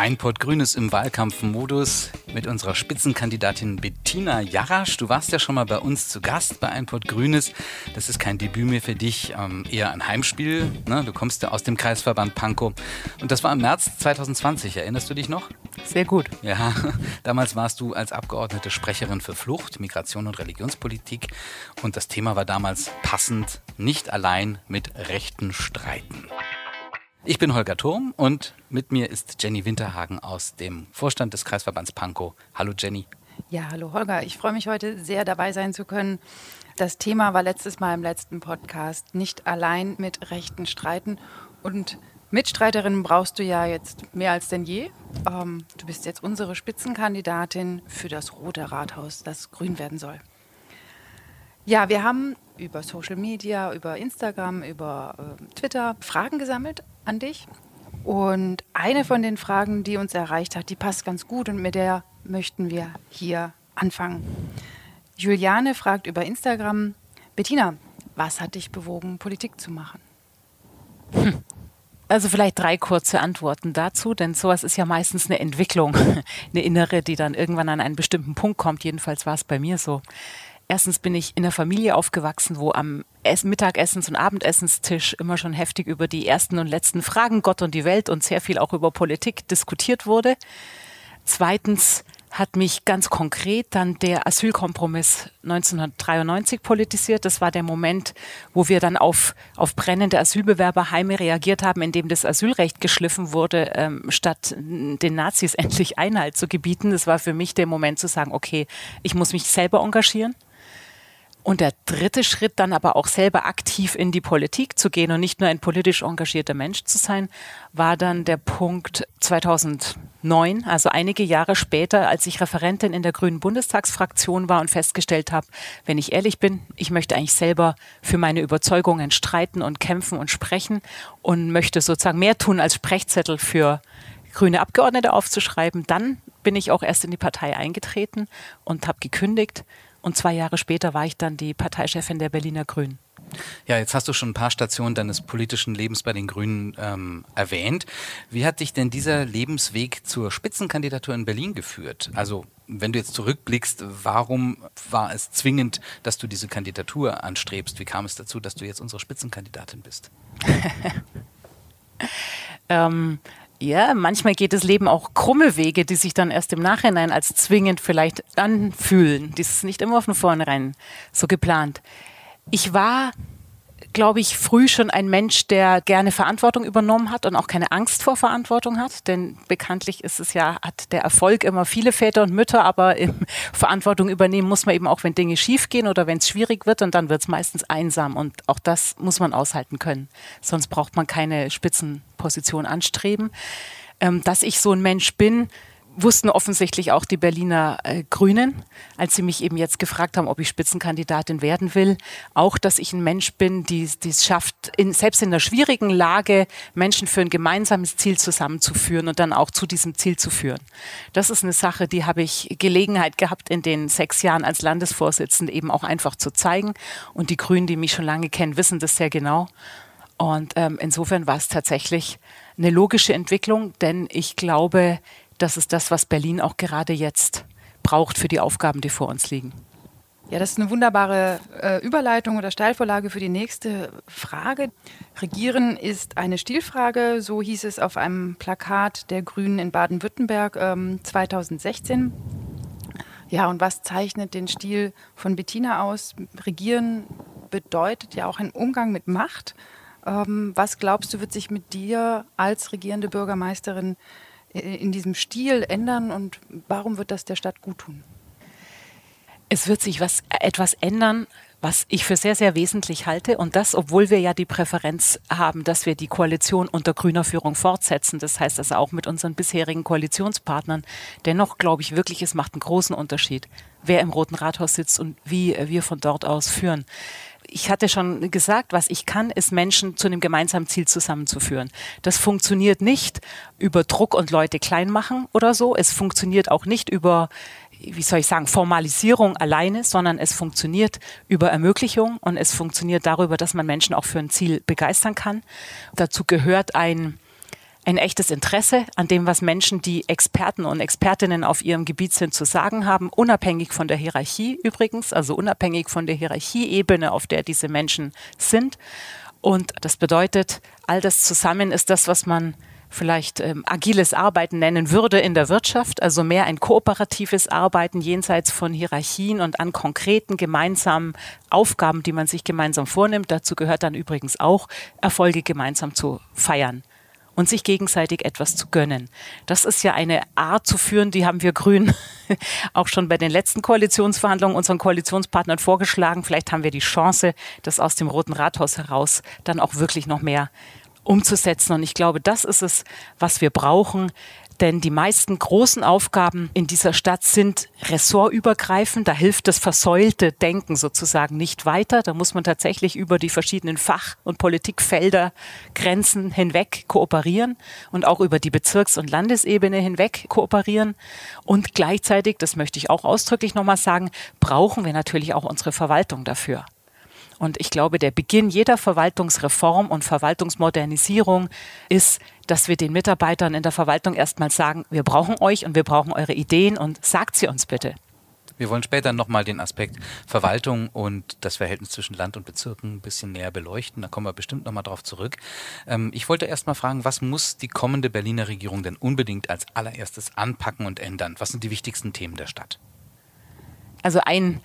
Ein Pott Grünes im Wahlkampfmodus mit unserer Spitzenkandidatin Bettina Jarasch. Du warst ja schon mal bei uns zu Gast bei Ein Pott Grünes. Das ist kein Debüt mehr für dich, ähm, eher ein Heimspiel. Ne? Du kommst ja aus dem Kreisverband Pankow. Und das war im März 2020. Erinnerst du dich noch? Sehr gut. Ja, damals warst du als Abgeordnete Sprecherin für Flucht, Migration und Religionspolitik. Und das Thema war damals passend, nicht allein mit Rechten streiten. Ich bin Holger Turm und mit mir ist Jenny Winterhagen aus dem Vorstand des Kreisverbands Pankow. Hallo Jenny. Ja, hallo Holger. Ich freue mich heute sehr dabei sein zu können. Das Thema war letztes Mal im letzten Podcast nicht allein mit Rechten streiten und Mitstreiterinnen brauchst du ja jetzt mehr als denn je. Ähm, du bist jetzt unsere Spitzenkandidatin für das Rote Rathaus, das grün werden soll. Ja, wir haben über Social Media, über Instagram, über äh, Twitter Fragen gesammelt an dich. Und eine von den Fragen, die uns erreicht hat, die passt ganz gut und mit der möchten wir hier anfangen. Juliane fragt über Instagram, Bettina, was hat dich bewogen, Politik zu machen? Hm. Also vielleicht drei kurze Antworten dazu, denn sowas ist ja meistens eine Entwicklung, eine innere, die dann irgendwann an einen bestimmten Punkt kommt. Jedenfalls war es bei mir so. Erstens bin ich in einer Familie aufgewachsen, wo am Mittagessens- und Abendessenstisch immer schon heftig über die ersten und letzten Fragen Gott und die Welt und sehr viel auch über Politik diskutiert wurde. Zweitens hat mich ganz konkret dann der Asylkompromiss 1993 politisiert. Das war der Moment, wo wir dann auf, auf brennende Asylbewerberheime reagiert haben, indem das Asylrecht geschliffen wurde, ähm, statt den Nazis endlich Einhalt zu gebieten. Das war für mich der Moment zu sagen, okay, ich muss mich selber engagieren. Und der dritte Schritt dann aber auch selber aktiv in die Politik zu gehen und nicht nur ein politisch engagierter Mensch zu sein, war dann der Punkt 2009, also einige Jahre später, als ich Referentin in der Grünen Bundestagsfraktion war und festgestellt habe, wenn ich ehrlich bin, ich möchte eigentlich selber für meine Überzeugungen streiten und kämpfen und sprechen und möchte sozusagen mehr tun als Sprechzettel für grüne Abgeordnete aufzuschreiben. Dann bin ich auch erst in die Partei eingetreten und habe gekündigt und zwei Jahre später war ich dann die Parteichefin der Berliner Grünen. Ja, jetzt hast du schon ein paar Stationen deines politischen Lebens bei den Grünen ähm, erwähnt. Wie hat dich denn dieser Lebensweg zur Spitzenkandidatur in Berlin geführt? Also wenn du jetzt zurückblickst, warum war es zwingend, dass du diese Kandidatur anstrebst? Wie kam es dazu, dass du jetzt unsere Spitzenkandidatin bist? ähm, ja, manchmal geht das Leben auch krumme Wege, die sich dann erst im Nachhinein als zwingend vielleicht anfühlen. Das ist nicht immer von vornherein so geplant. Ich war, glaube ich, früh schon ein Mensch, der gerne Verantwortung übernommen hat und auch keine Angst vor Verantwortung hat. Denn bekanntlich ist es ja, hat der Erfolg immer viele Väter und Mütter, aber Verantwortung übernehmen muss man eben auch, wenn Dinge schiefgehen oder wenn es schwierig wird und dann wird es meistens einsam. Und auch das muss man aushalten können. Sonst braucht man keine Spitzen Position anstreben. Ähm, dass ich so ein Mensch bin, wussten offensichtlich auch die Berliner äh, Grünen, als sie mich eben jetzt gefragt haben, ob ich Spitzenkandidatin werden will. Auch, dass ich ein Mensch bin, die es schafft, in, selbst in einer schwierigen Lage Menschen für ein gemeinsames Ziel zusammenzuführen und dann auch zu diesem Ziel zu führen. Das ist eine Sache, die habe ich Gelegenheit gehabt, in den sechs Jahren als Landesvorsitzende eben auch einfach zu zeigen. Und die Grünen, die mich schon lange kennen, wissen das sehr genau. Und ähm, insofern war es tatsächlich eine logische Entwicklung, denn ich glaube, das ist das, was Berlin auch gerade jetzt braucht für die Aufgaben, die vor uns liegen. Ja, das ist eine wunderbare äh, Überleitung oder Steilvorlage für die nächste Frage. Regieren ist eine Stilfrage, so hieß es auf einem Plakat der Grünen in Baden-Württemberg ähm, 2016. Ja, und was zeichnet den Stil von Bettina aus? Regieren bedeutet ja auch ein Umgang mit Macht. Ähm, was glaubst du, wird sich mit dir als regierende Bürgermeisterin in diesem Stil ändern und warum wird das der Stadt gut tun? Es wird sich was, etwas ändern, was ich für sehr, sehr wesentlich halte. Und das, obwohl wir ja die Präferenz haben, dass wir die Koalition unter grüner Führung fortsetzen. Das heißt also auch mit unseren bisherigen Koalitionspartnern. Dennoch glaube ich wirklich, es macht einen großen Unterschied, wer im Roten Rathaus sitzt und wie wir von dort aus führen ich hatte schon gesagt, was ich kann, ist Menschen zu einem gemeinsamen Ziel zusammenzuführen. Das funktioniert nicht über Druck und Leute klein machen oder so. Es funktioniert auch nicht über wie soll ich sagen, Formalisierung alleine, sondern es funktioniert über Ermöglichung und es funktioniert darüber, dass man Menschen auch für ein Ziel begeistern kann. Dazu gehört ein, ein echtes Interesse an dem, was Menschen, die Experten und Expertinnen auf ihrem Gebiet sind, zu sagen haben, unabhängig von der Hierarchie übrigens, also unabhängig von der Hierarchieebene, auf der diese Menschen sind. Und das bedeutet, all das zusammen ist das, was man vielleicht ähm, agiles Arbeiten nennen würde in der Wirtschaft, also mehr ein kooperatives Arbeiten jenseits von Hierarchien und an konkreten gemeinsamen Aufgaben, die man sich gemeinsam vornimmt. Dazu gehört dann übrigens auch, Erfolge gemeinsam zu feiern und sich gegenseitig etwas zu gönnen. Das ist ja eine Art zu führen, die haben wir Grünen auch schon bei den letzten Koalitionsverhandlungen unseren Koalitionspartnern vorgeschlagen. Vielleicht haben wir die Chance, das aus dem Roten Rathaus heraus dann auch wirklich noch mehr umzusetzen. Und ich glaube, das ist es, was wir brauchen. Denn die meisten großen Aufgaben in dieser Stadt sind ressortübergreifend. Da hilft das versäulte Denken sozusagen nicht weiter. Da muss man tatsächlich über die verschiedenen Fach- und Politikfelder Grenzen hinweg kooperieren und auch über die Bezirks- und Landesebene hinweg kooperieren. Und gleichzeitig, das möchte ich auch ausdrücklich nochmal sagen, brauchen wir natürlich auch unsere Verwaltung dafür. Und ich glaube, der Beginn jeder Verwaltungsreform und Verwaltungsmodernisierung ist, dass wir den Mitarbeitern in der Verwaltung erstmal sagen, wir brauchen euch und wir brauchen eure Ideen und sagt sie uns bitte. Wir wollen später nochmal den Aspekt Verwaltung und das Verhältnis zwischen Land und Bezirken ein bisschen näher beleuchten. Da kommen wir bestimmt nochmal drauf zurück. Ähm, ich wollte erstmal fragen, was muss die kommende Berliner Regierung denn unbedingt als allererstes anpacken und ändern? Was sind die wichtigsten Themen der Stadt? Also ein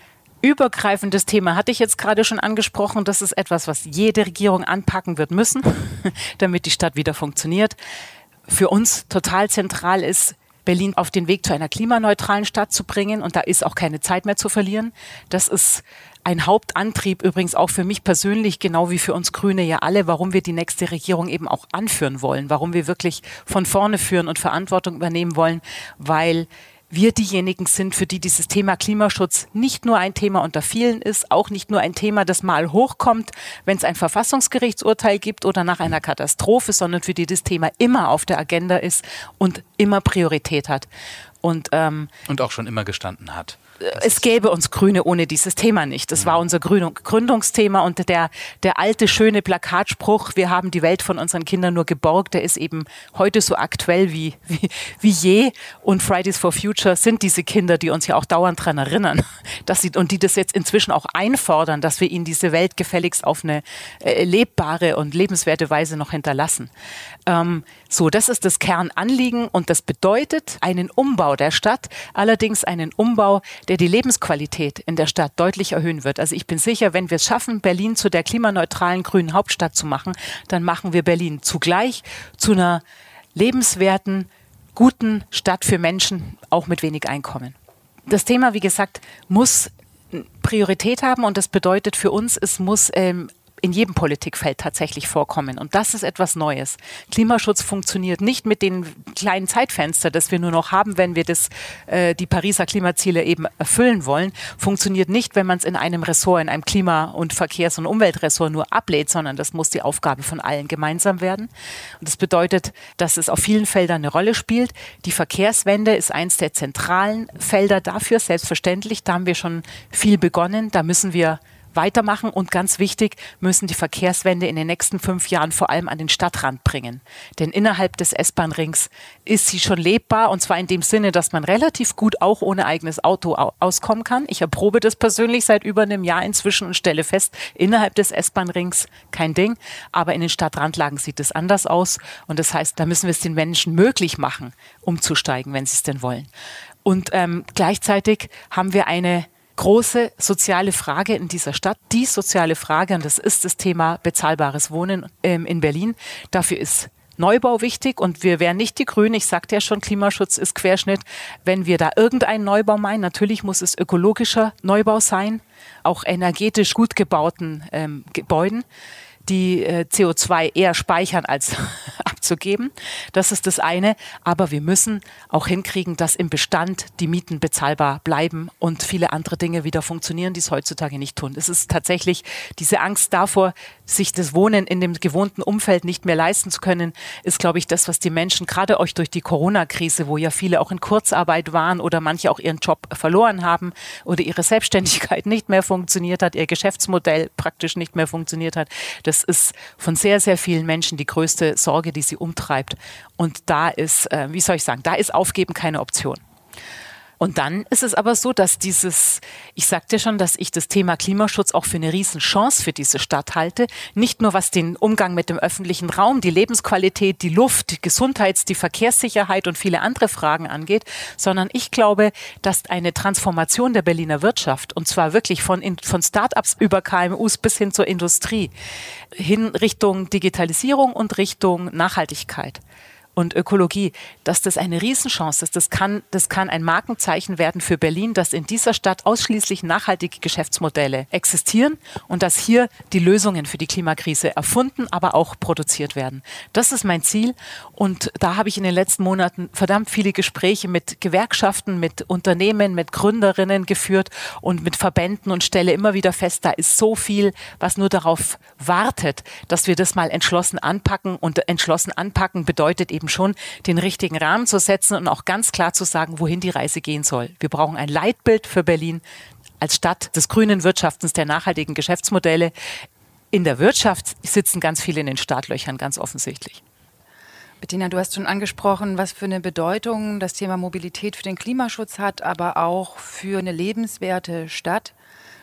übergreifendes Thema hatte ich jetzt gerade schon angesprochen. Das ist etwas, was jede Regierung anpacken wird müssen, damit die Stadt wieder funktioniert. Für uns total zentral ist, Berlin auf den Weg zu einer klimaneutralen Stadt zu bringen. Und da ist auch keine Zeit mehr zu verlieren. Das ist ein Hauptantrieb übrigens auch für mich persönlich, genau wie für uns Grüne ja alle, warum wir die nächste Regierung eben auch anführen wollen, warum wir wirklich von vorne führen und Verantwortung übernehmen wollen, weil wir diejenigen sind, für die dieses Thema Klimaschutz nicht nur ein Thema unter vielen ist, auch nicht nur ein Thema, das mal hochkommt, wenn es ein Verfassungsgerichtsurteil gibt oder nach einer Katastrophe, sondern für die das Thema immer auf der Agenda ist und immer Priorität hat. Und, ähm, und auch schon immer gestanden hat es gäbe uns Grüne ohne dieses Thema nicht. Das war unser Gründungsthema und der, der alte schöne Plakatspruch, wir haben die Welt von unseren Kindern nur geborgt, der ist eben heute so aktuell wie, wie, wie je. Und Fridays for Future sind diese Kinder, die uns ja auch dauernd daran erinnern, dass sie, und die das jetzt inzwischen auch einfordern, dass wir ihnen diese Welt gefälligst auf eine äh, lebbare und lebenswerte Weise noch hinterlassen. Ähm, so, das ist das Kernanliegen und das bedeutet einen Umbau der Stadt, allerdings einen Umbau, der die Lebensqualität in der Stadt deutlich erhöhen wird. Also ich bin sicher, wenn wir es schaffen, Berlin zu der klimaneutralen grünen Hauptstadt zu machen, dann machen wir Berlin zugleich zu einer lebenswerten, guten Stadt für Menschen, auch mit wenig Einkommen. Das Thema, wie gesagt, muss Priorität haben und das bedeutet für uns, es muss ähm, in jedem Politikfeld tatsächlich vorkommen. Und das ist etwas Neues. Klimaschutz funktioniert nicht mit den kleinen Zeitfenster, das wir nur noch haben, wenn wir das, äh, die Pariser Klimaziele eben erfüllen wollen. Funktioniert nicht, wenn man es in einem Ressort, in einem Klima- und Verkehrs- und Umweltressort nur ablehnt, sondern das muss die Aufgabe von allen gemeinsam werden. Und das bedeutet, dass es auf vielen Feldern eine Rolle spielt. Die Verkehrswende ist eins der zentralen Felder dafür, selbstverständlich. Da haben wir schon viel begonnen. Da müssen wir weitermachen und ganz wichtig, müssen die Verkehrswende in den nächsten fünf Jahren vor allem an den Stadtrand bringen. Denn innerhalb des S-Bahn-Rings ist sie schon lebbar und zwar in dem Sinne, dass man relativ gut auch ohne eigenes Auto auskommen kann. Ich erprobe das persönlich seit über einem Jahr inzwischen und stelle fest, innerhalb des S-Bahn-Rings kein Ding, aber in den Stadtrandlagen sieht es anders aus und das heißt, da müssen wir es den Menschen möglich machen, umzusteigen, wenn sie es denn wollen. Und ähm, gleichzeitig haben wir eine große soziale Frage in dieser Stadt. Die soziale Frage, und das ist das Thema bezahlbares Wohnen ähm, in Berlin. Dafür ist Neubau wichtig und wir wären nicht die Grünen. Ich sagte ja schon, Klimaschutz ist Querschnitt. Wenn wir da irgendeinen Neubau meinen, natürlich muss es ökologischer Neubau sein, auch energetisch gut gebauten ähm, Gebäuden die äh, CO2 eher speichern als abzugeben. Das ist das eine. Aber wir müssen auch hinkriegen, dass im Bestand die Mieten bezahlbar bleiben und viele andere Dinge wieder funktionieren, die es heutzutage nicht tun. Es ist tatsächlich diese Angst davor, sich das Wohnen in dem gewohnten Umfeld nicht mehr leisten zu können, ist, glaube ich, das, was die Menschen gerade euch durch die Corona-Krise, wo ja viele auch in Kurzarbeit waren oder manche auch ihren Job verloren haben oder ihre Selbstständigkeit nicht mehr funktioniert hat, ihr Geschäftsmodell praktisch nicht mehr funktioniert hat, das ist von sehr, sehr vielen Menschen die größte Sorge, die sie sie umtreibt. Und da ist, äh, wie soll ich sagen, da ist Aufgeben keine Option. Und dann ist es aber so, dass dieses, ich sagte schon, dass ich das Thema Klimaschutz auch für eine Riesenchance für diese Stadt halte. Nicht nur was den Umgang mit dem öffentlichen Raum, die Lebensqualität, die Luft, die Gesundheits-, die Verkehrssicherheit und viele andere Fragen angeht, sondern ich glaube, dass eine Transformation der Berliner Wirtschaft, und zwar wirklich von, von Start-ups über KMUs bis hin zur Industrie, hin Richtung Digitalisierung und Richtung Nachhaltigkeit, und Ökologie, dass das eine Riesenchance ist. Das kann, das kann ein Markenzeichen werden für Berlin, dass in dieser Stadt ausschließlich nachhaltige Geschäftsmodelle existieren und dass hier die Lösungen für die Klimakrise erfunden, aber auch produziert werden. Das ist mein Ziel und da habe ich in den letzten Monaten verdammt viele Gespräche mit Gewerkschaften, mit Unternehmen, mit Gründerinnen geführt und mit Verbänden und stelle immer wieder fest, da ist so viel, was nur darauf wartet, dass wir das mal entschlossen anpacken und entschlossen anpacken bedeutet eben eben schon, den richtigen Rahmen zu setzen und auch ganz klar zu sagen, wohin die Reise gehen soll. Wir brauchen ein Leitbild für Berlin als Stadt des grünen Wirtschaftens, der nachhaltigen Geschäftsmodelle. In der Wirtschaft sitzen ganz viele in den Startlöchern, ganz offensichtlich. Bettina, du hast schon angesprochen, was für eine Bedeutung das Thema Mobilität für den Klimaschutz hat, aber auch für eine lebenswerte Stadt.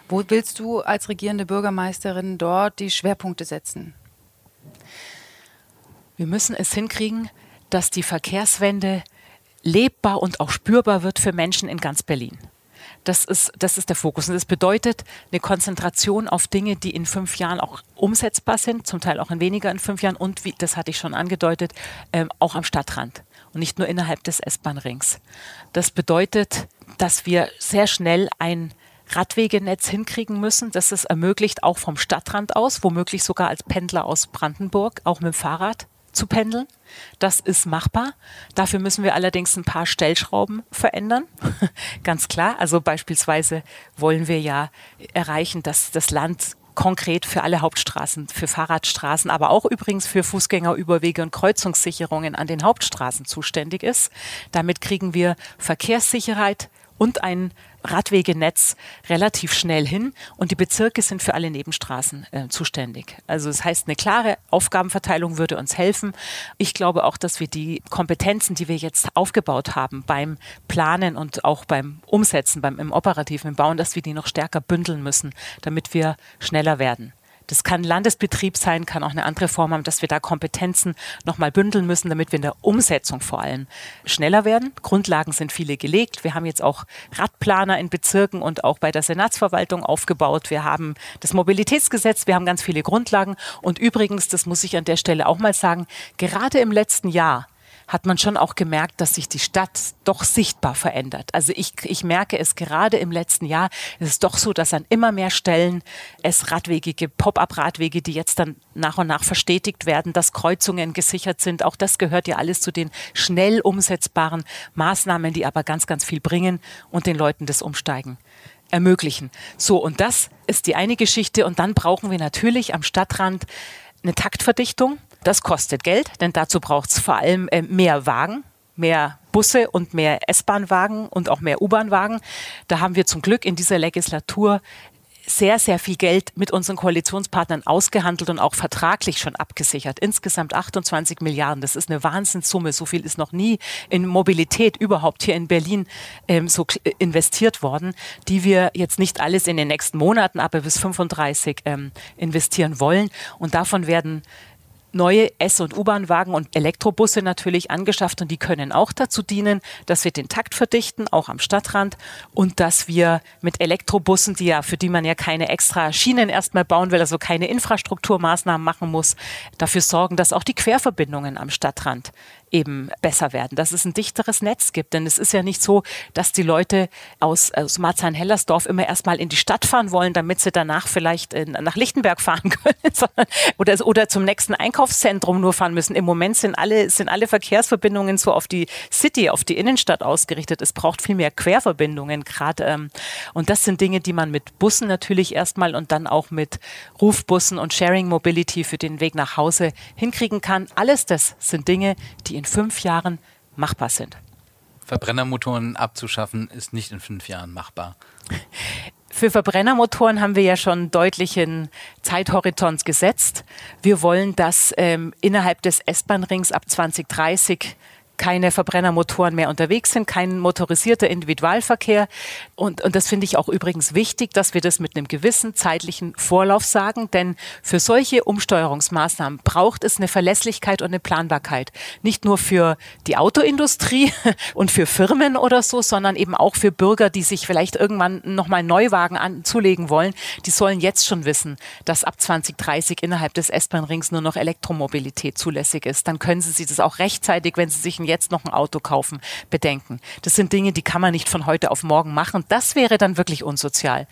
Wo willst du als regierende Bürgermeisterin dort die Schwerpunkte setzen? Wir müssen es hinkriegen, dass die Verkehrswende lebbar und auch spürbar wird für Menschen in ganz Berlin. Das ist, das ist der Fokus. Und das bedeutet eine Konzentration auf Dinge, die in fünf Jahren auch umsetzbar sind, zum Teil auch in weniger in fünf Jahren und, wie, das hatte ich schon angedeutet, ähm, auch am Stadtrand und nicht nur innerhalb des S-Bahn-Rings. Das bedeutet, dass wir sehr schnell ein Radwegenetz hinkriegen müssen, das es ermöglicht, auch vom Stadtrand aus, womöglich sogar als Pendler aus Brandenburg, auch mit dem Fahrrad, zu pendeln. Das ist machbar. Dafür müssen wir allerdings ein paar Stellschrauben verändern. Ganz klar. Also beispielsweise wollen wir ja erreichen, dass das Land konkret für alle Hauptstraßen, für Fahrradstraßen, aber auch übrigens für Fußgängerüberwege und Kreuzungssicherungen an den Hauptstraßen zuständig ist. Damit kriegen wir Verkehrssicherheit und ein Radwegenetz relativ schnell hin und die Bezirke sind für alle Nebenstraßen äh, zuständig. Also das heißt, eine klare Aufgabenverteilung würde uns helfen. Ich glaube auch, dass wir die Kompetenzen, die wir jetzt aufgebaut haben beim Planen und auch beim Umsetzen, beim im operativen Bauen, dass wir die noch stärker bündeln müssen, damit wir schneller werden. Das kann Landesbetrieb sein, kann auch eine andere Form haben, dass wir da Kompetenzen nochmal bündeln müssen, damit wir in der Umsetzung vor allem schneller werden. Grundlagen sind viele gelegt. Wir haben jetzt auch Radplaner in Bezirken und auch bei der Senatsverwaltung aufgebaut. Wir haben das Mobilitätsgesetz, wir haben ganz viele Grundlagen. Und übrigens, das muss ich an der Stelle auch mal sagen, gerade im letzten Jahr hat man schon auch gemerkt, dass sich die Stadt doch sichtbar verändert. Also ich, ich merke es gerade im letzten Jahr. Es ist doch so, dass an immer mehr Stellen es Radwege gibt, Pop-up-Radwege, die jetzt dann nach und nach verstetigt werden, dass Kreuzungen gesichert sind. Auch das gehört ja alles zu den schnell umsetzbaren Maßnahmen, die aber ganz, ganz viel bringen und den Leuten das Umsteigen ermöglichen. So, und das ist die eine Geschichte. Und dann brauchen wir natürlich am Stadtrand eine Taktverdichtung. Das kostet Geld, denn dazu braucht es vor allem äh, mehr Wagen, mehr Busse und mehr S-Bahn-Wagen und auch mehr U-Bahn-Wagen. Da haben wir zum Glück in dieser Legislatur sehr, sehr viel Geld mit unseren Koalitionspartnern ausgehandelt und auch vertraglich schon abgesichert. Insgesamt 28 Milliarden. Das ist eine Wahnsinnssumme. So viel ist noch nie in Mobilität überhaupt hier in Berlin ähm, so investiert worden, die wir jetzt nicht alles in den nächsten Monaten, aber bis 35 ähm, investieren wollen. Und davon werden neue S- und U-Bahn-Wagen und Elektrobusse natürlich angeschafft und die können auch dazu dienen, dass wir den Takt verdichten, auch am Stadtrand und dass wir mit Elektrobussen, die ja, für die man ja keine extra Schienen erstmal bauen will, also keine Infrastrukturmaßnahmen machen muss, dafür sorgen, dass auch die Querverbindungen am Stadtrand eben besser werden, dass es ein dichteres Netz gibt. Denn es ist ja nicht so, dass die Leute aus, aus Marzahn-Hellersdorf immer erstmal in die Stadt fahren wollen, damit sie danach vielleicht in, nach Lichtenberg fahren können sondern, oder, oder zum nächsten Einkaufszentrum nur fahren müssen. Im Moment sind alle, sind alle Verkehrsverbindungen so auf die City, auf die Innenstadt ausgerichtet. Es braucht viel mehr Querverbindungen gerade. Ähm, und das sind Dinge, die man mit Bussen natürlich erstmal und dann auch mit Rufbussen und Sharing Mobility für den Weg nach Hause hinkriegen kann. Alles das sind Dinge, die in fünf Jahren machbar sind. Verbrennermotoren abzuschaffen ist nicht in fünf Jahren machbar. Für Verbrennermotoren haben wir ja schon deutlichen Zeithorizont gesetzt. Wir wollen, dass ähm, innerhalb des S-Bahn-Rings ab 2030 keine Verbrennermotoren mehr unterwegs sind, kein motorisierter Individualverkehr. Und, und das finde ich auch übrigens wichtig, dass wir das mit einem gewissen zeitlichen Vorlauf sagen, denn für solche Umsteuerungsmaßnahmen braucht es eine Verlässlichkeit und eine Planbarkeit. Nicht nur für die Autoindustrie und für Firmen oder so, sondern eben auch für Bürger, die sich vielleicht irgendwann nochmal Neuwagen anzulegen wollen. Die sollen jetzt schon wissen, dass ab 2030 innerhalb des S-Bahn-Rings nur noch Elektromobilität zulässig ist. Dann können sie sich das auch rechtzeitig, wenn sie sich ein jetzt noch ein Auto kaufen, bedenken. Das sind Dinge, die kann man nicht von heute auf morgen machen. Das wäre dann wirklich unsozial.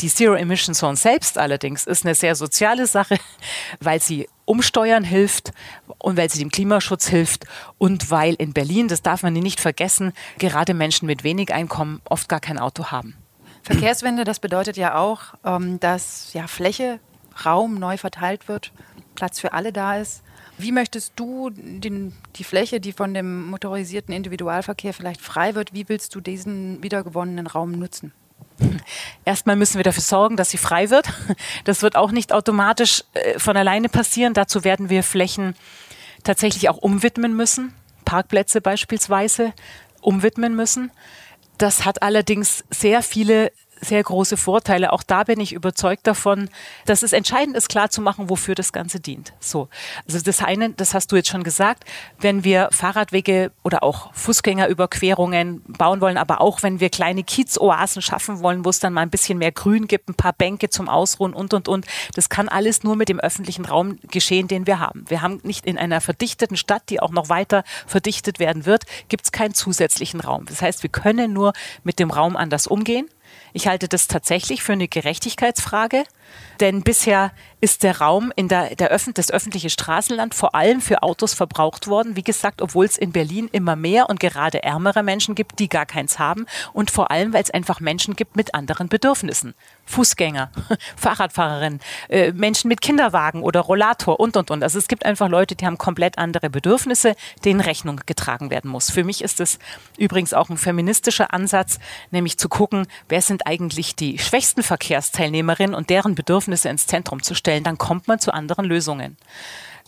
Die Zero Emission Zone selbst allerdings ist eine sehr soziale Sache, weil sie umsteuern hilft und weil sie dem Klimaschutz hilft und weil in Berlin, das darf man nicht vergessen, gerade Menschen mit wenig Einkommen oft gar kein Auto haben. Verkehrswende, das bedeutet ja auch, ähm, dass ja Fläche, Raum neu verteilt wird, Platz für alle da ist. Wie möchtest du den, die Fläche, die von dem motorisierten Individualverkehr vielleicht frei wird, wie willst du diesen wiedergewonnenen Raum nutzen? Erstmal müssen wir dafür sorgen, dass sie frei wird. Das wird auch nicht automatisch äh, von alleine passieren. Dazu werden wir Flächen tatsächlich auch umwidmen müssen, Parkplätze beispielsweise umwidmen müssen. Das hat allerdings sehr viele sehr große Vorteile. Auch da bin ich überzeugt davon, dass es entscheidend ist, klarzumachen, wofür das Ganze dient. So. Also das eine, das hast du jetzt schon gesagt, wenn wir Fahrradwege oder auch Fußgängerüberquerungen bauen wollen, aber auch wenn wir kleine Kiezoasen schaffen wollen, wo es dann mal ein bisschen mehr Grün gibt, ein paar Bänke zum Ausruhen und, und, und. Das kann alles nur mit dem öffentlichen Raum geschehen, den wir haben. Wir haben nicht in einer verdichteten Stadt, die auch noch weiter verdichtet werden wird, gibt es keinen zusätzlichen Raum. Das heißt, wir können nur mit dem Raum anders umgehen. Ich halte das tatsächlich für eine Gerechtigkeitsfrage, denn bisher ist der Raum in der, der Öffn das öffentliche Straßenland vor allem für Autos verbraucht worden. Wie gesagt, obwohl es in Berlin immer mehr und gerade ärmere Menschen gibt, die gar keins haben. Und vor allem, weil es einfach Menschen gibt mit anderen Bedürfnissen. Fußgänger, Fahrradfahrerinnen, äh, Menschen mit Kinderwagen oder Rollator und, und, und. Also es gibt einfach Leute, die haben komplett andere Bedürfnisse, denen Rechnung getragen werden muss. Für mich ist es übrigens auch ein feministischer Ansatz, nämlich zu gucken, wer sind eigentlich die schwächsten Verkehrsteilnehmerinnen und deren Bedürfnisse ins Zentrum zu stellen stellen, dann kommt man zu anderen Lösungen.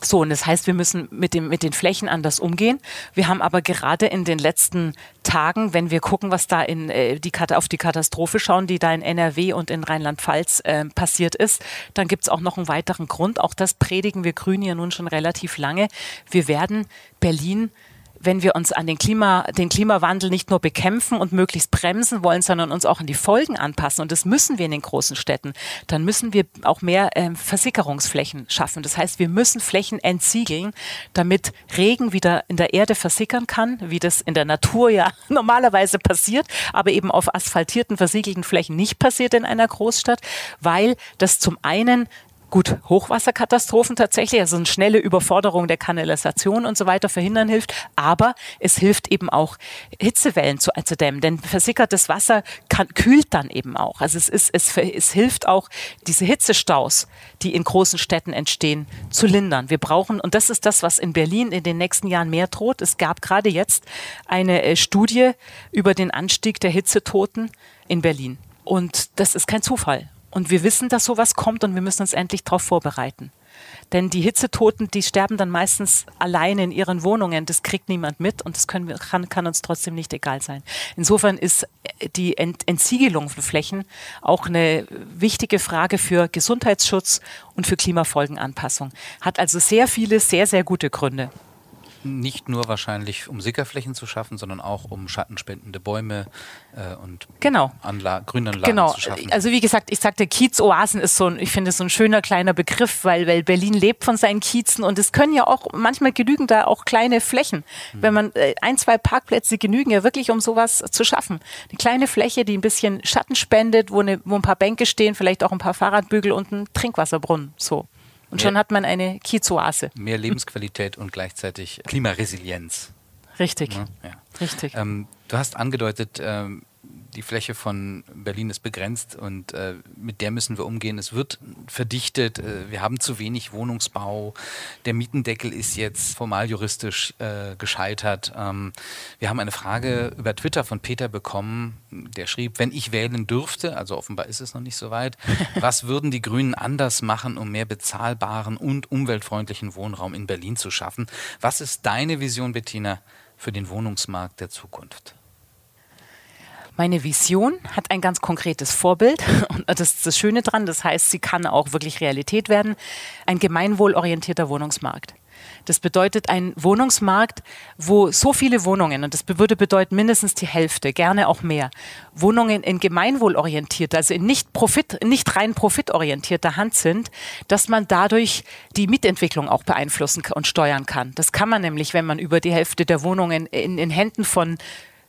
So, und das heißt, wir müssen mit, dem, mit den Flächen anders umgehen. Wir haben aber gerade in den letzten Tagen, wenn wir gucken, was da in äh, die auf die Katastrophe schauen, die da in NRW und in Rheinland-Pfalz äh, passiert ist, dann gibt es auch noch einen weiteren Grund. Auch das predigen wir Grünen ja nun schon relativ lange. Wir werden Berlin wenn wir uns an den, Klima, den Klimawandel nicht nur bekämpfen und möglichst bremsen wollen, sondern uns auch an die Folgen anpassen, und das müssen wir in den großen Städten, dann müssen wir auch mehr ähm, Versickerungsflächen schaffen. Das heißt, wir müssen Flächen entsiegeln, damit Regen wieder in der Erde versickern kann, wie das in der Natur ja normalerweise passiert, aber eben auf asphaltierten, versiegelten Flächen nicht passiert in einer Großstadt, weil das zum einen gut Hochwasserkatastrophen tatsächlich, also eine schnelle Überforderung der Kanalisation und so weiter verhindern hilft, aber es hilft eben auch Hitzewellen zu, zu dämmen, denn versickertes Wasser kann, kühlt dann eben auch. Also es, ist, es, es hilft auch, diese Hitzestaus, die in großen Städten entstehen, zu lindern. Wir brauchen, und das ist das, was in Berlin in den nächsten Jahren mehr droht. Es gab gerade jetzt eine äh, Studie über den Anstieg der Hitzetoten in Berlin. Und das ist kein Zufall. Und wir wissen, dass sowas kommt und wir müssen uns endlich darauf vorbereiten. Denn die Hitzetoten, die sterben dann meistens alleine in ihren Wohnungen. Das kriegt niemand mit und das können kann, kann uns trotzdem nicht egal sein. Insofern ist die Ent Entsiegelung von Flächen auch eine wichtige Frage für Gesundheitsschutz und für Klimafolgenanpassung. Hat also sehr viele, sehr, sehr gute Gründe nicht nur wahrscheinlich, um Sickerflächen zu schaffen, sondern auch um schattenspendende Bäume äh, und genau. Anla Grünanlagen genau. zu schaffen. Also wie gesagt, ich sagte, Kiezoasen ist so ein, ich finde so ein schöner kleiner Begriff, weil, weil Berlin lebt von seinen Kiezen und es können ja auch, manchmal genügen da auch kleine Flächen. Mhm. Wenn man, äh, ein, zwei Parkplätze genügen ja wirklich, um sowas zu schaffen. Eine kleine Fläche, die ein bisschen Schatten spendet, wo, eine, wo ein paar Bänke stehen, vielleicht auch ein paar Fahrradbügel und ein Trinkwasserbrunnen. So. Und schon hat man eine Kiezoase. Mehr Lebensqualität und gleichzeitig Klimaresilienz. Richtig. Ja, ja. Richtig. Ähm, du hast angedeutet, ähm, die Fläche von Berlin ist begrenzt und äh, mit der müssen wir umgehen. Es wird verdichtet, äh, wir haben zu wenig Wohnungsbau, der Mietendeckel ist jetzt formal juristisch äh, gescheitert. Ähm, wir haben eine Frage über Twitter von Peter bekommen, der schrieb, wenn ich wählen dürfte, also offenbar ist es noch nicht so weit, was würden die Grünen anders machen, um mehr bezahlbaren und umweltfreundlichen Wohnraum in Berlin zu schaffen? Was ist deine Vision, Bettina, für den Wohnungsmarkt der Zukunft? Meine Vision hat ein ganz konkretes Vorbild und das ist das Schöne dran. Das heißt, sie kann auch wirklich Realität werden. Ein gemeinwohlorientierter Wohnungsmarkt. Das bedeutet ein Wohnungsmarkt, wo so viele Wohnungen, und das würde bedeuten mindestens die Hälfte, gerne auch mehr, Wohnungen in gemeinwohlorientierter, also in nicht, Profit, nicht rein profitorientierter Hand sind, dass man dadurch die Mietentwicklung auch beeinflussen und steuern kann. Das kann man nämlich, wenn man über die Hälfte der Wohnungen in, in Händen von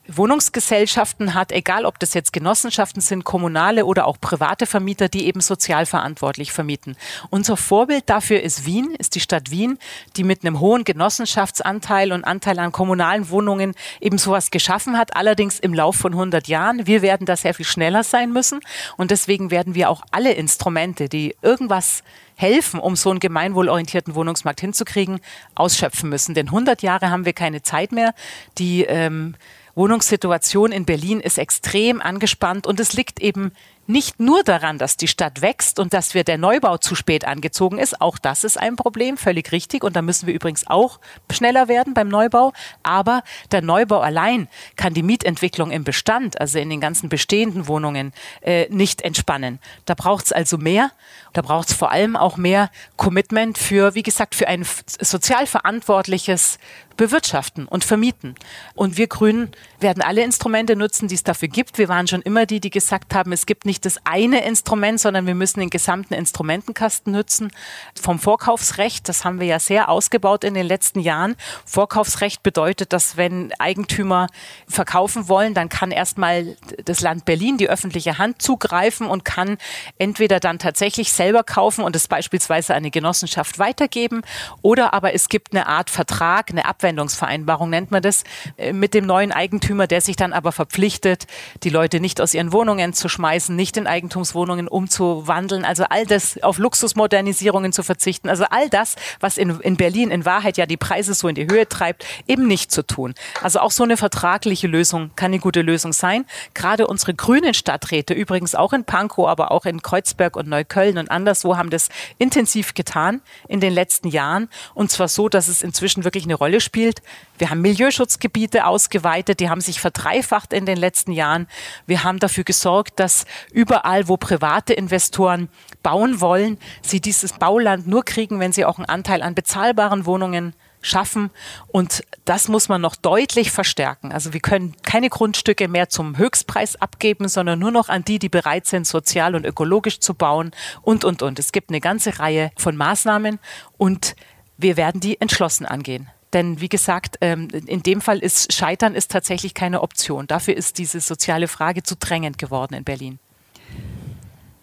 Wohnungsgesellschaften hat, egal ob das jetzt Genossenschaften sind, kommunale oder auch private Vermieter, die eben sozial verantwortlich vermieten. Unser Vorbild dafür ist Wien, ist die Stadt Wien, die mit einem hohen Genossenschaftsanteil und Anteil an kommunalen Wohnungen eben sowas geschaffen hat, allerdings im Lauf von 100 Jahren. Wir werden da sehr viel schneller sein müssen und deswegen werden wir auch alle Instrumente, die irgendwas helfen, um so einen gemeinwohlorientierten Wohnungsmarkt hinzukriegen, ausschöpfen müssen. Denn 100 Jahre haben wir keine Zeit mehr. Die ähm, Wohnungssituation in Berlin ist extrem angespannt und es liegt eben nicht nur daran, dass die Stadt wächst und dass wir der Neubau zu spät angezogen ist. Auch das ist ein Problem, völlig richtig. Und da müssen wir übrigens auch schneller werden beim Neubau. Aber der Neubau allein kann die Mietentwicklung im Bestand, also in den ganzen bestehenden Wohnungen, äh, nicht entspannen. Da braucht es also mehr. Da braucht es vor allem auch mehr Commitment für, wie gesagt, für ein sozial verantwortliches bewirtschaften und vermieten. Und wir Grünen werden alle Instrumente nutzen, die es dafür gibt. Wir waren schon immer die, die gesagt haben, es gibt nicht nicht das eine Instrument, sondern wir müssen den gesamten Instrumentenkasten nutzen. Vom Vorkaufsrecht, das haben wir ja sehr ausgebaut in den letzten Jahren. Vorkaufsrecht bedeutet, dass wenn Eigentümer verkaufen wollen, dann kann erstmal das Land Berlin, die öffentliche Hand zugreifen und kann entweder dann tatsächlich selber kaufen und es beispielsweise eine Genossenschaft weitergeben oder aber es gibt eine Art Vertrag, eine Abwendungsvereinbarung nennt man das, äh, mit dem neuen Eigentümer, der sich dann aber verpflichtet, die Leute nicht aus ihren Wohnungen zu schmeißen, nicht nicht in Eigentumswohnungen umzuwandeln, also all das auf Luxusmodernisierungen zu verzichten, also all das, was in, in Berlin in Wahrheit ja die Preise so in die Höhe treibt, eben nicht zu tun. Also auch so eine vertragliche Lösung kann eine gute Lösung sein. Gerade unsere grünen Stadträte, übrigens auch in Pankow, aber auch in Kreuzberg und Neukölln und anderswo haben das intensiv getan in den letzten Jahren und zwar so, dass es inzwischen wirklich eine Rolle spielt. Wir haben Milieuschutzgebiete ausgeweitet, die haben sich verdreifacht in den letzten Jahren. Wir haben dafür gesorgt, dass überall, wo private Investoren bauen wollen, sie dieses Bauland nur kriegen, wenn sie auch einen Anteil an bezahlbaren Wohnungen schaffen. Und das muss man noch deutlich verstärken. Also wir können keine Grundstücke mehr zum Höchstpreis abgeben, sondern nur noch an die, die bereit sind, sozial und ökologisch zu bauen und, und, und. Es gibt eine ganze Reihe von Maßnahmen und wir werden die entschlossen angehen. Denn wie gesagt, ähm, in dem Fall ist Scheitern ist tatsächlich keine Option. Dafür ist diese soziale Frage zu drängend geworden in Berlin.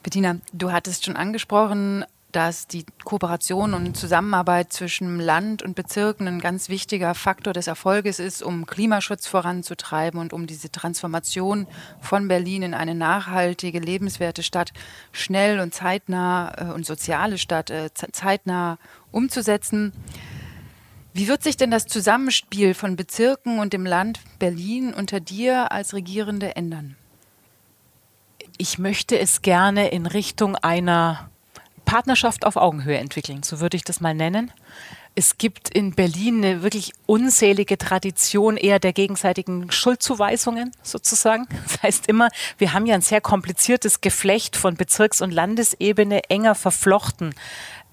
Bettina, du hattest schon angesprochen, dass die Kooperation und Zusammenarbeit zwischen Land und Bezirken ein ganz wichtiger Faktor des Erfolges ist, um Klimaschutz voranzutreiben und um diese Transformation von Berlin in eine nachhaltige, lebenswerte Stadt schnell und zeitnah äh, und soziale Stadt äh, zeitnah umzusetzen. Wie wird sich denn das Zusammenspiel von Bezirken und dem Land Berlin unter dir als Regierende ändern? Ich möchte es gerne in Richtung einer Partnerschaft auf Augenhöhe entwickeln, so würde ich das mal nennen. Es gibt in Berlin eine wirklich unzählige Tradition eher der gegenseitigen Schuldzuweisungen sozusagen. Das heißt immer, wir haben ja ein sehr kompliziertes Geflecht von Bezirks- und Landesebene enger verflochten,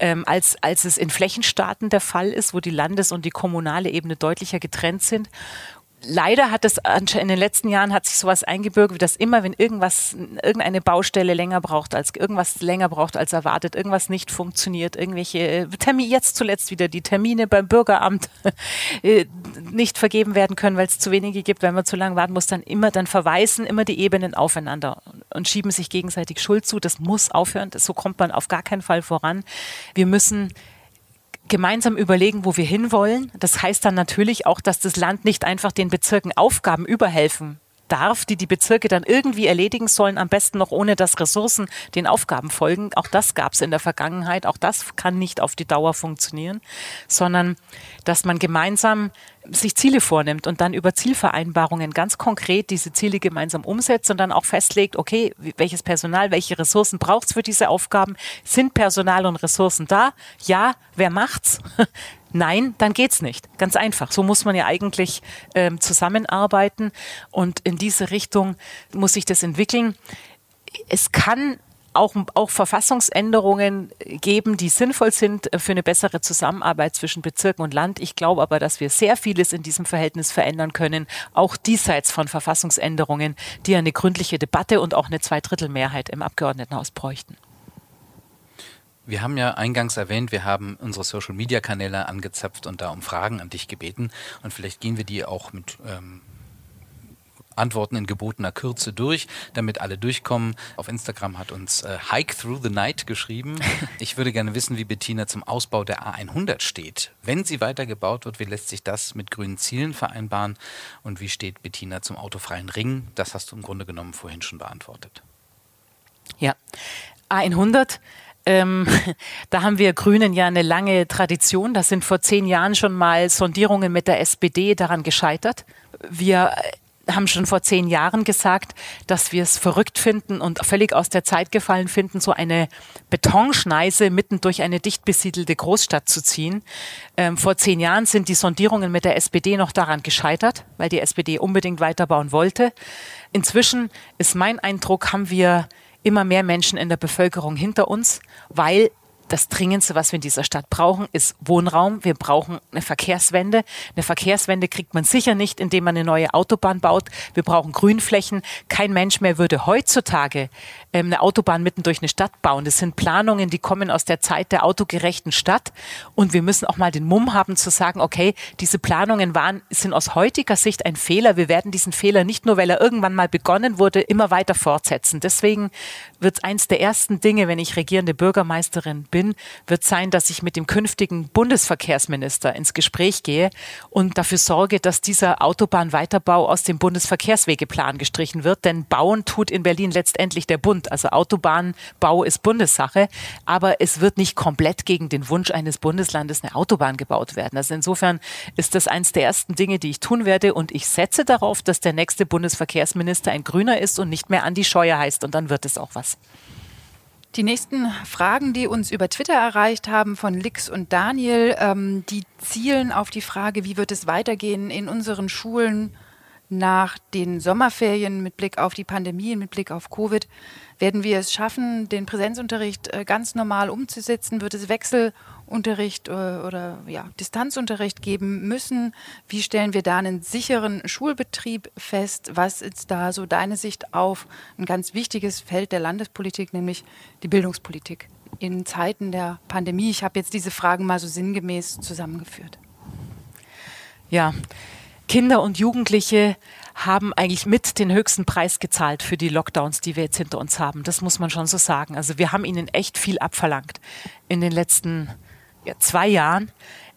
ähm, als, als es in Flächenstaaten der Fall ist, wo die Landes- und die kommunale Ebene deutlicher getrennt sind leider hat es in den letzten Jahren hat sich sowas eingebürgert, dass immer, wenn irgendwas, irgendeine Baustelle länger braucht als irgendwas länger braucht als erwartet, irgendwas nicht funktioniert, irgendwelche äh, Termine, jetzt zuletzt wieder die Termine beim Bürgeramt äh, nicht vergeben werden können, weil es zu wenige gibt, wenn man zu lange warten muss, dann immer, dann verweisen immer die Ebenen aufeinander und schieben sich gegenseitig Schuld zu. Das muss aufhören. so kommt man auf gar keinen Fall voran. Wir müssen gemeinsam überlegen, wo wir hinwollen. Das heißt dann natürlich auch, dass das Land nicht einfach den Bezirken Aufgaben überhelfen darf, die die Bezirke dann irgendwie erledigen sollen, am besten noch ohne dass Ressourcen den Aufgaben folgen. Auch das gab es in der Vergangenheit. Auch das kann nicht auf die Dauer funktionieren, sondern dass man gemeinsam sich Ziele vornimmt und dann über Zielvereinbarungen ganz konkret diese Ziele gemeinsam umsetzt und dann auch festlegt, okay, welches Personal, welche Ressourcen braucht es für diese Aufgaben? Sind Personal und Ressourcen da? Ja, wer macht's? Nein, dann geht's nicht. Ganz einfach. So muss man ja eigentlich ähm, zusammenarbeiten und in diese Richtung muss sich das entwickeln. Es kann auch, auch Verfassungsänderungen geben, die sinnvoll sind äh, für eine bessere Zusammenarbeit zwischen Bezirken und Land. Ich glaube aber, dass wir sehr vieles in diesem Verhältnis verändern können, auch diesseits von Verfassungsänderungen, die eine gründliche Debatte und auch eine Zweidrittelmehrheit im Abgeordnetenhaus bräuchten. Wir haben ja eingangs erwähnt, wir haben unsere Social-Media-Kanäle angezapft und da um Fragen an dich gebeten. Und vielleicht gehen wir die auch mit ähm, Antworten in gebotener Kürze durch, damit alle durchkommen. Auf Instagram hat uns äh, Hike Through the Night geschrieben. Ich würde gerne wissen, wie Bettina zum Ausbau der A100 steht. Wenn sie weitergebaut wird, wie lässt sich das mit grünen Zielen vereinbaren? Und wie steht Bettina zum autofreien Ring? Das hast du im Grunde genommen vorhin schon beantwortet. Ja, A100 ähm, da haben wir Grünen ja eine lange Tradition. Da sind vor zehn Jahren schon mal Sondierungen mit der SPD daran gescheitert. Wir haben schon vor zehn Jahren gesagt, dass wir es verrückt finden und völlig aus der Zeit gefallen finden, so eine Betonschneise mitten durch eine dicht besiedelte Großstadt zu ziehen. Ähm, vor zehn Jahren sind die Sondierungen mit der SPD noch daran gescheitert, weil die SPD unbedingt weiterbauen wollte. Inzwischen ist mein Eindruck, haben wir immer mehr Menschen in der Bevölkerung hinter uns, weil das Dringendste, was wir in dieser Stadt brauchen, ist Wohnraum. Wir brauchen eine Verkehrswende. Eine Verkehrswende kriegt man sicher nicht, indem man eine neue Autobahn baut. Wir brauchen Grünflächen. Kein Mensch mehr würde heutzutage ähm, eine Autobahn mitten durch eine Stadt bauen. Das sind Planungen, die kommen aus der Zeit der autogerechten Stadt. Und wir müssen auch mal den Mumm haben zu sagen, okay, diese Planungen waren, sind aus heutiger Sicht ein Fehler. Wir werden diesen Fehler nicht nur, weil er irgendwann mal begonnen wurde, immer weiter fortsetzen. Deswegen wird es eins der ersten Dinge, wenn ich regierende Bürgermeisterin bin, bin, wird sein, dass ich mit dem künftigen Bundesverkehrsminister ins Gespräch gehe und dafür sorge, dass dieser Autobahnweiterbau aus dem Bundesverkehrswegeplan gestrichen wird. Denn bauen tut in Berlin letztendlich der Bund. Also Autobahnbau ist Bundessache, aber es wird nicht komplett gegen den Wunsch eines Bundeslandes eine Autobahn gebaut werden. Also insofern ist das eines der ersten Dinge, die ich tun werde und ich setze darauf, dass der nächste Bundesverkehrsminister ein Grüner ist und nicht mehr Andi Scheuer heißt und dann wird es auch was. Die nächsten Fragen, die uns über Twitter erreicht haben von Lix und Daniel, ähm, die zielen auf die Frage, wie wird es weitergehen in unseren Schulen nach den Sommerferien mit Blick auf die Pandemie, mit Blick auf Covid. Werden wir es schaffen, den Präsenzunterricht äh, ganz normal umzusetzen? Wird es Wechsel Unterricht äh, oder ja, Distanzunterricht geben müssen. Wie stellen wir da einen sicheren Schulbetrieb fest? Was ist da so deine Sicht auf ein ganz wichtiges Feld der Landespolitik, nämlich die Bildungspolitik in Zeiten der Pandemie? Ich habe jetzt diese Fragen mal so sinngemäß zusammengeführt. Ja, Kinder und Jugendliche haben eigentlich mit den höchsten Preis gezahlt für die Lockdowns, die wir jetzt hinter uns haben. Das muss man schon so sagen. Also wir haben ihnen echt viel abverlangt in den letzten ja, zwei Jahren.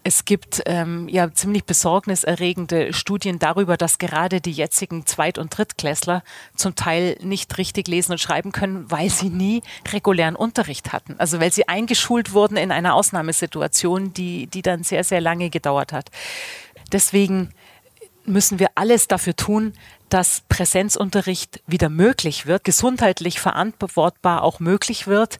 Es gibt ähm, ja ziemlich besorgniserregende Studien darüber, dass gerade die jetzigen Zweit- und Drittklässler zum Teil nicht richtig lesen und schreiben können, weil sie nie regulären Unterricht hatten. Also weil sie eingeschult wurden in einer Ausnahmesituation, die, die dann sehr, sehr lange gedauert hat. Deswegen müssen wir alles dafür tun, dass Präsenzunterricht wieder möglich wird, gesundheitlich verantwortbar auch möglich wird.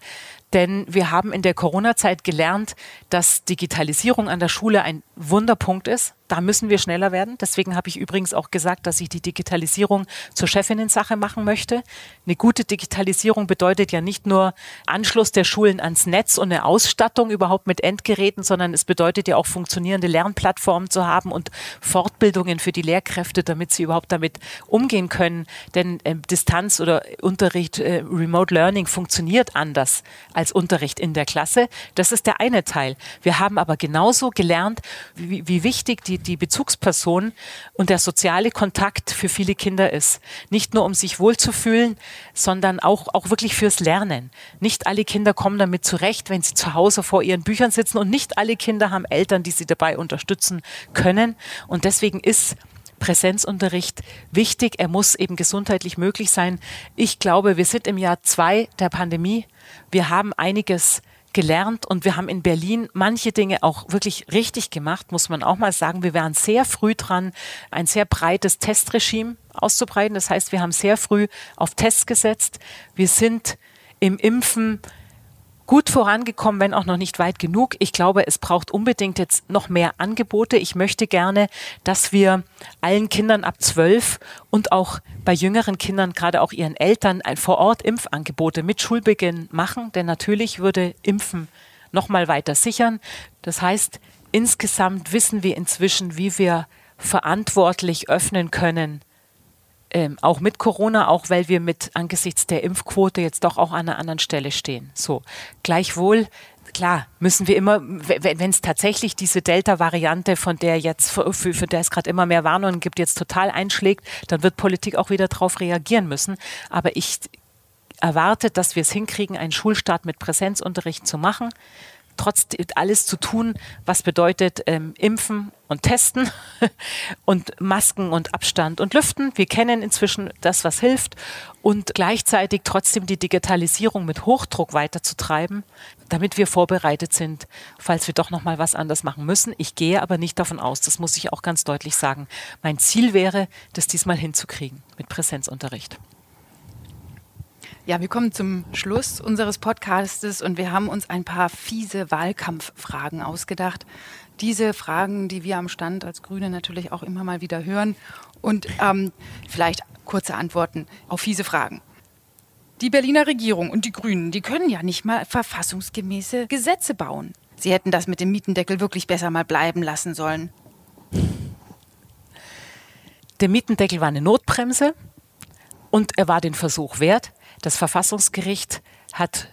Denn wir haben in der Corona-Zeit gelernt, dass Digitalisierung an der Schule ein Wunderpunkt ist. Da müssen wir schneller werden. Deswegen habe ich übrigens auch gesagt, dass ich die Digitalisierung zur Chefinnen-Sache machen möchte. Eine gute Digitalisierung bedeutet ja nicht nur Anschluss der Schulen ans Netz und eine Ausstattung überhaupt mit Endgeräten, sondern es bedeutet ja auch funktionierende Lernplattformen zu haben und Fortbildungen für die Lehrkräfte, damit sie überhaupt damit umgehen können. Denn äh, Distanz oder Unterricht, äh, Remote Learning funktioniert anders als Unterricht in der Klasse. Das ist der eine Teil. Wir haben aber genauso gelernt, wie, wie wichtig die, die Bezugsperson und der soziale Kontakt für viele Kinder ist. Nicht nur um sich wohlzufühlen, sondern auch, auch wirklich fürs Lernen. Nicht alle Kinder kommen damit zurecht, wenn sie zu Hause vor ihren Büchern sitzen und nicht alle Kinder haben Eltern, die sie dabei unterstützen können. Und deswegen ist Präsenzunterricht wichtig. Er muss eben gesundheitlich möglich sein. Ich glaube, wir sind im Jahr zwei der Pandemie. Wir haben einiges gelernt und wir haben in Berlin manche Dinge auch wirklich richtig gemacht, muss man auch mal sagen. Wir waren sehr früh dran, ein sehr breites Testregime auszubreiten. Das heißt, wir haben sehr früh auf Tests gesetzt. Wir sind im Impfen gut vorangekommen, wenn auch noch nicht weit genug. Ich glaube, es braucht unbedingt jetzt noch mehr Angebote. Ich möchte gerne, dass wir allen Kindern ab zwölf und auch bei jüngeren Kindern, gerade auch ihren Eltern, ein vor Ort Impfangebote mit Schulbeginn machen. Denn natürlich würde Impfen noch mal weiter sichern. Das heißt, insgesamt wissen wir inzwischen, wie wir verantwortlich öffnen können ähm, auch mit Corona, auch weil wir mit angesichts der Impfquote jetzt doch auch an einer anderen Stelle stehen. So, gleichwohl klar, müssen wir immer, wenn es tatsächlich diese Delta-Variante, von der jetzt, für, für der es gerade immer mehr Warnungen gibt, jetzt total einschlägt, dann wird Politik auch wieder darauf reagieren müssen. Aber ich erwarte, dass wir es hinkriegen, einen Schulstart mit Präsenzunterricht zu machen trotz alles zu tun, was bedeutet ähm, Impfen und Testen und Masken und Abstand und Lüften. Wir kennen inzwischen das, was hilft und gleichzeitig trotzdem die Digitalisierung mit Hochdruck weiterzutreiben, damit wir vorbereitet sind, falls wir doch noch mal was anders machen müssen. Ich gehe aber nicht davon aus, das muss ich auch ganz deutlich sagen. Mein Ziel wäre, das diesmal hinzukriegen mit Präsenzunterricht. Ja, wir kommen zum Schluss unseres Podcastes und wir haben uns ein paar fiese Wahlkampffragen ausgedacht. Diese Fragen, die wir am Stand als Grüne natürlich auch immer mal wieder hören und ähm, vielleicht kurze Antworten auf fiese Fragen. Die Berliner Regierung und die Grünen, die können ja nicht mal verfassungsgemäße Gesetze bauen. Sie hätten das mit dem Mietendeckel wirklich besser mal bleiben lassen sollen. Der Mietendeckel war eine Notbremse und er war den Versuch wert. Das Verfassungsgericht hat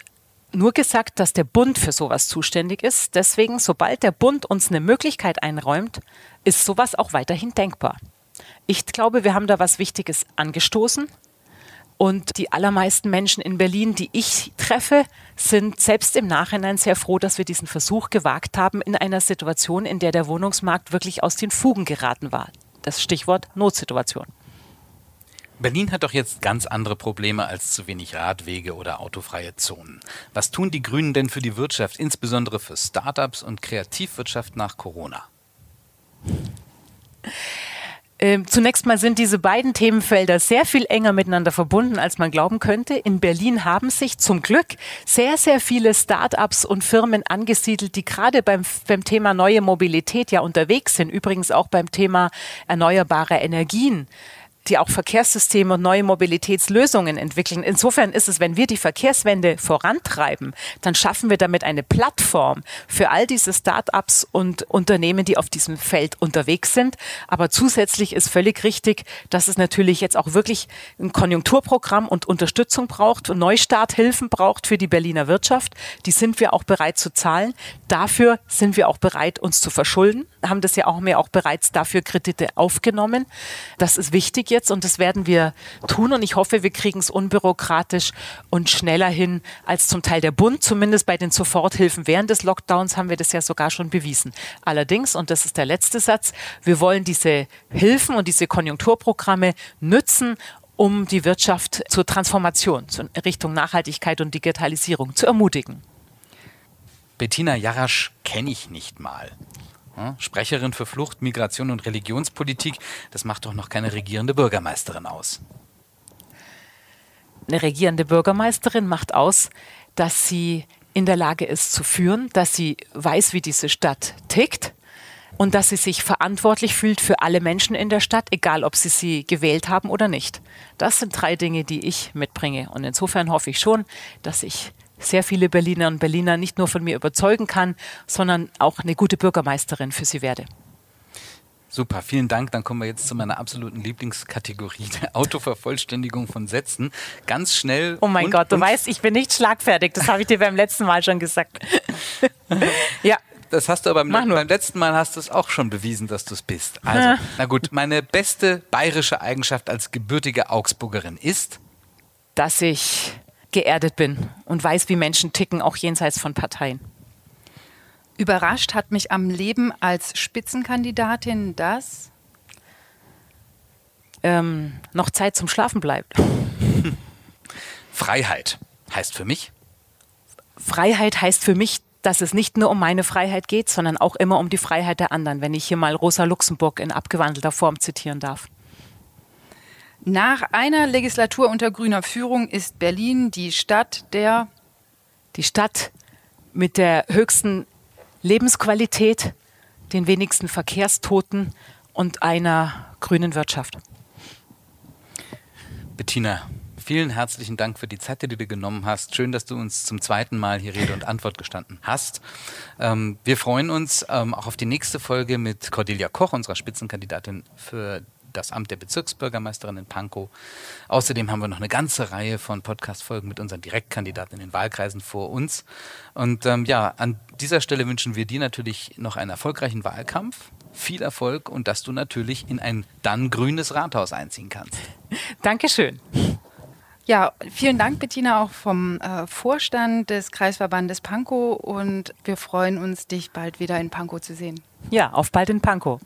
nur gesagt, dass der Bund für sowas zuständig ist. Deswegen, sobald der Bund uns eine Möglichkeit einräumt, ist sowas auch weiterhin denkbar. Ich glaube, wir haben da was Wichtiges angestoßen. Und die allermeisten Menschen in Berlin, die ich treffe, sind selbst im Nachhinein sehr froh, dass wir diesen Versuch gewagt haben in einer Situation, in der der Wohnungsmarkt wirklich aus den Fugen geraten war. Das Stichwort Notsituation. Berlin hat doch jetzt ganz andere Probleme als zu wenig Radwege oder autofreie Zonen. Was tun die Grünen denn für die Wirtschaft, insbesondere für Startups und Kreativwirtschaft nach Corona? Ähm, zunächst mal sind diese beiden Themenfelder sehr viel enger miteinander verbunden, als man glauben könnte. In Berlin haben sich zum Glück sehr, sehr viele Start-ups und Firmen angesiedelt, die gerade beim, beim Thema neue Mobilität ja unterwegs sind, übrigens auch beim Thema erneuerbare Energien die auch Verkehrssysteme und neue Mobilitätslösungen entwickeln. Insofern ist es, wenn wir die Verkehrswende vorantreiben, dann schaffen wir damit eine Plattform für all diese Start-ups und Unternehmen, die auf diesem Feld unterwegs sind. Aber zusätzlich ist völlig richtig, dass es natürlich jetzt auch wirklich ein Konjunkturprogramm und Unterstützung braucht, und Neustarthilfen braucht für die Berliner Wirtschaft. Die sind wir auch bereit zu zahlen. Dafür sind wir auch bereit, uns zu verschulden. Haben das ja auch mehr auch bereits dafür Kredite aufgenommen. Das ist wichtig jetzt und das werden wir tun und ich hoffe, wir kriegen es unbürokratisch und schneller hin als zum Teil der Bund. Zumindest bei den Soforthilfen während des Lockdowns haben wir das ja sogar schon bewiesen. Allerdings, und das ist der letzte Satz, wir wollen diese Hilfen und diese Konjunkturprogramme nützen, um die Wirtschaft zur Transformation, zur Richtung Nachhaltigkeit und Digitalisierung zu ermutigen. Bettina Jarasch kenne ich nicht mal. Sprecherin für Flucht, Migration und Religionspolitik, das macht doch noch keine regierende Bürgermeisterin aus. Eine regierende Bürgermeisterin macht aus, dass sie in der Lage ist zu führen, dass sie weiß, wie diese Stadt tickt und dass sie sich verantwortlich fühlt für alle Menschen in der Stadt, egal ob sie sie gewählt haben oder nicht. Das sind drei Dinge, die ich mitbringe. Und insofern hoffe ich schon, dass ich sehr viele Berliner und Berliner nicht nur von mir überzeugen kann, sondern auch eine gute Bürgermeisterin für sie werde. Super, vielen Dank. Dann kommen wir jetzt zu meiner absoluten Lieblingskategorie, der Autovervollständigung von Sätzen. Ganz schnell. Oh mein und, Gott, du weißt, ich bin nicht schlagfertig. Das habe ich dir beim letzten Mal schon gesagt. ja. Das hast du aber beim, beim, letzten Mal hast du es auch schon bewiesen, dass du es bist. Also, na gut, meine beste bayerische Eigenschaft als gebürtige Augsburgerin ist, dass ich geerdet bin und weiß, wie Menschen ticken, auch jenseits von Parteien. Überrascht hat mich am Leben als Spitzenkandidatin das? ähm, noch Zeit zum Schlafen bleibt. Freiheit heißt für mich? Freiheit heißt für mich, dass es nicht nur um meine Freiheit geht, sondern auch immer um die Freiheit der anderen, wenn ich hier mal Rosa Luxemburg in abgewandelter Form zitieren darf. Nach einer Legislatur unter grüner Führung ist Berlin die Stadt der die Stadt mit der höchsten Lebensqualität, den wenigsten Verkehrstoten und einer grünen Wirtschaft. Bettina, vielen herzlichen Dank für die Zeit, die du dir genommen hast. Schön, dass du uns zum zweiten Mal hier Rede und Antwort gestanden hast. Ähm, wir freuen uns ähm, auch auf die nächste Folge mit Cordelia Koch, unserer Spitzenkandidatin für das Amt der Bezirksbürgermeisterin in Pankow. Außerdem haben wir noch eine ganze Reihe von Podcast-Folgen mit unseren Direktkandidaten in den Wahlkreisen vor uns. Und ähm, ja, an dieser Stelle wünschen wir dir natürlich noch einen erfolgreichen Wahlkampf, viel Erfolg und dass du natürlich in ein dann grünes Rathaus einziehen kannst. Dankeschön. Ja, vielen Dank, Bettina, auch vom äh, Vorstand des Kreisverbandes Pankow und wir freuen uns, dich bald wieder in Pankow zu sehen. Ja, auf bald in Pankow.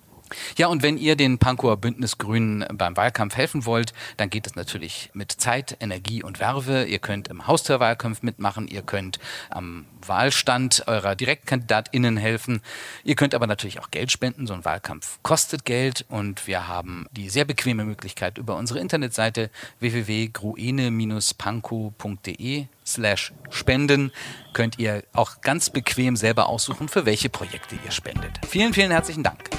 Ja, und wenn ihr den Pankower Bündnis Grünen beim Wahlkampf helfen wollt, dann geht es natürlich mit Zeit, Energie und Werbe. Ihr könnt im Haustürwahlkampf mitmachen, ihr könnt am Wahlstand eurer DirektkandidatInnen helfen. Ihr könnt aber natürlich auch Geld spenden. So ein Wahlkampf kostet Geld und wir haben die sehr bequeme Möglichkeit über unsere Internetseite www.gruene-pankow.de slash spenden könnt ihr auch ganz bequem selber aussuchen, für welche Projekte ihr spendet. Vielen, vielen herzlichen Dank.